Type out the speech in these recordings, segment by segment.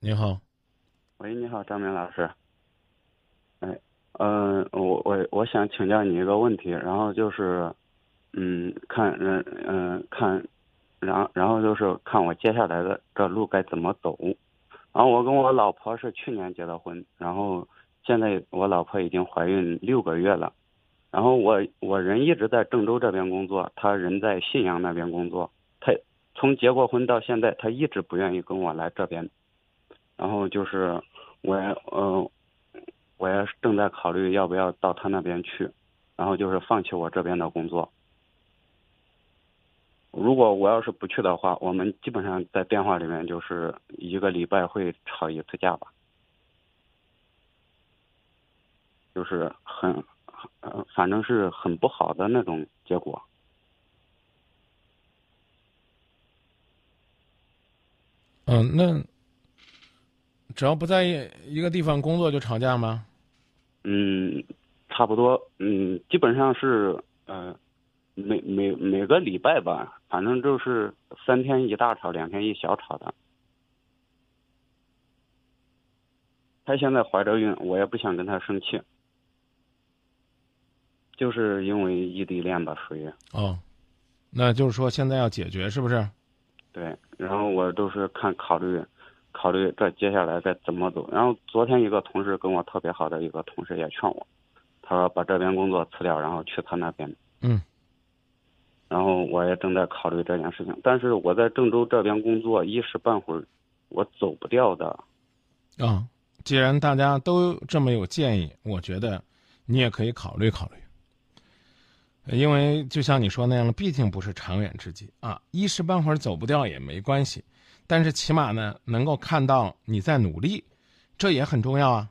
你好，喂，你好，张明老师。哎，嗯、我我我想请教你一个问题，然后就是，嗯，看，嗯嗯，看，然后然后就是看我接下来的这路该怎么走。然后我跟我老婆是去年结的婚，然后现在我老婆已经怀孕六个月了，然后我我人一直在郑州这边工作，她人在信阳那边工作，她从结过婚到现在，她一直不愿意跟我来这边。然后就是我也呃，我也正在考虑要不要到他那边去，然后就是放弃我这边的工作。如果我要是不去的话，我们基本上在电话里面就是一个礼拜会吵一次架吧，就是很，呃，反正是很不好的那种结果。嗯，那只要不在一个地方工作就吵架吗？嗯，差不多，嗯，基本上是呃，每每每个礼拜吧，反正就是三天一大吵，两天一小吵的。她现在怀着孕，我也不想跟她生气，就是因为异地恋吧，属于哦，那就是说现在要解决是不是？对。然后我都是看考虑，考虑这接下来该怎么走。然后昨天一个同事跟我特别好的一个同事也劝我，他说把这边工作辞掉，然后去他那边。嗯。然后我也正在考虑这件事情，但是我在郑州这边工作一时半会儿我走不掉的。啊、既然大家都这么有建议，我觉得你也可以考虑考虑。因为就像你说那样的，毕竟不是长远之计啊，一时半会儿走不掉也没关系，但是起码呢，能够看到你在努力，这也很重要啊。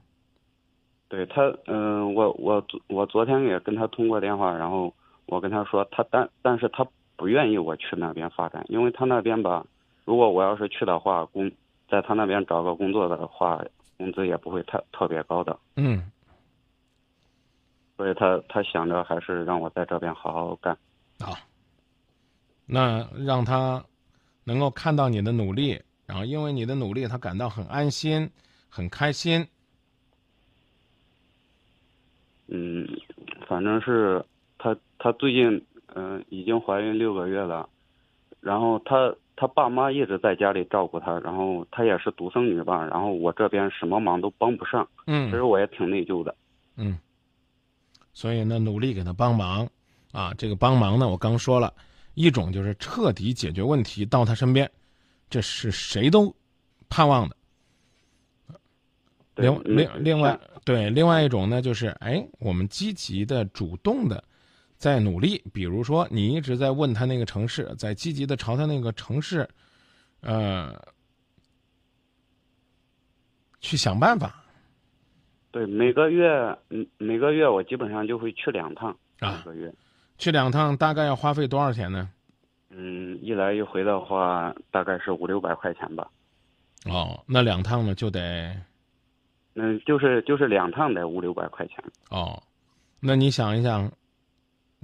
对他，嗯、我我昨我昨天也跟他通过电话，然后我跟他说，他但但是他不愿意我去那边发展，因为他那边吧，如果我要是去的话，工在他那边找个工作的话，工资也不会太特别高的，嗯，所以他他想着还是让我在这边好好干。啊，那让他能够看到你的努力，然后因为你的努力，他感到很安心、很开心。嗯，反正是她她最近嗯、已经怀孕六个月了，然后她她爸妈一直在家里照顾她，然后她也是独生女吧，然后我这边什么忙都帮不上，嗯其实我也挺内疚的。嗯，所以呢，努力给他帮忙啊。这个帮忙呢，我刚说了，一种就是彻底解决问题到他身边，这是谁都盼望的。另另嗯另外对另外一种呢，就是哎，我们积极的、主动的在努力。比如说，你一直在问他那个城市，在积极的朝他那个城市，呃，去想办法对每个月嗯每个月我基本上就会去两趟，啊每个月。去两趟，大概要花费多少钱呢？嗯，一来一回的话，大概是五六百块钱吧。哦，那两趟呢就得嗯，就是就是两趟得五六百块钱。哦，那你想一想，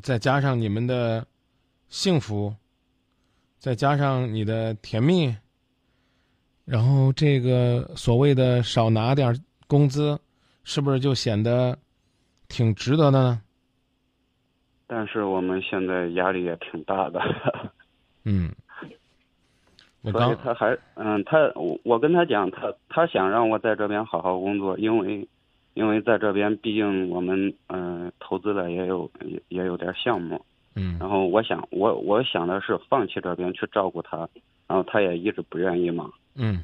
再加上你们的幸福，再加上你的甜蜜，然后这个所谓的少拿点儿工资，是不是就显得挺值得的呢？但是我们现在压力也挺大的，嗯，我所以他还嗯，他我我跟他讲，他他想让我在这边好好工作，因为因为在这边毕竟我们嗯、投资了也有也也有点项目，嗯。然后我想我我想的是放弃这边去照顾他，然后他也一直不愿意嘛，嗯。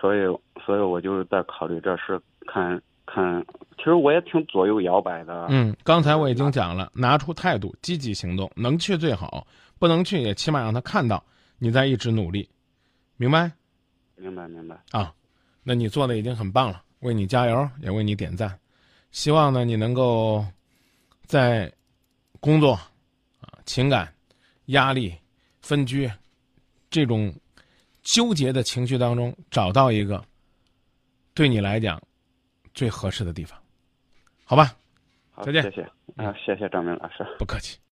所以所以我就是在考虑这事，看看，其实我也挺左右摇摆的，嗯，刚才我已经讲了，拿出态度，积极行动，能去最好，不能去也起码让他看到你在一直努力，明白？明白明白，啊，那你做的已经很棒了，为你加油，也为你点赞。希望呢，你能够在工作、啊、情感、压力、分居这种纠结的情绪当中，找到一个对你来讲最合适的地方，好吧？好，再见谢谢啊，谢谢张明老师。不客气。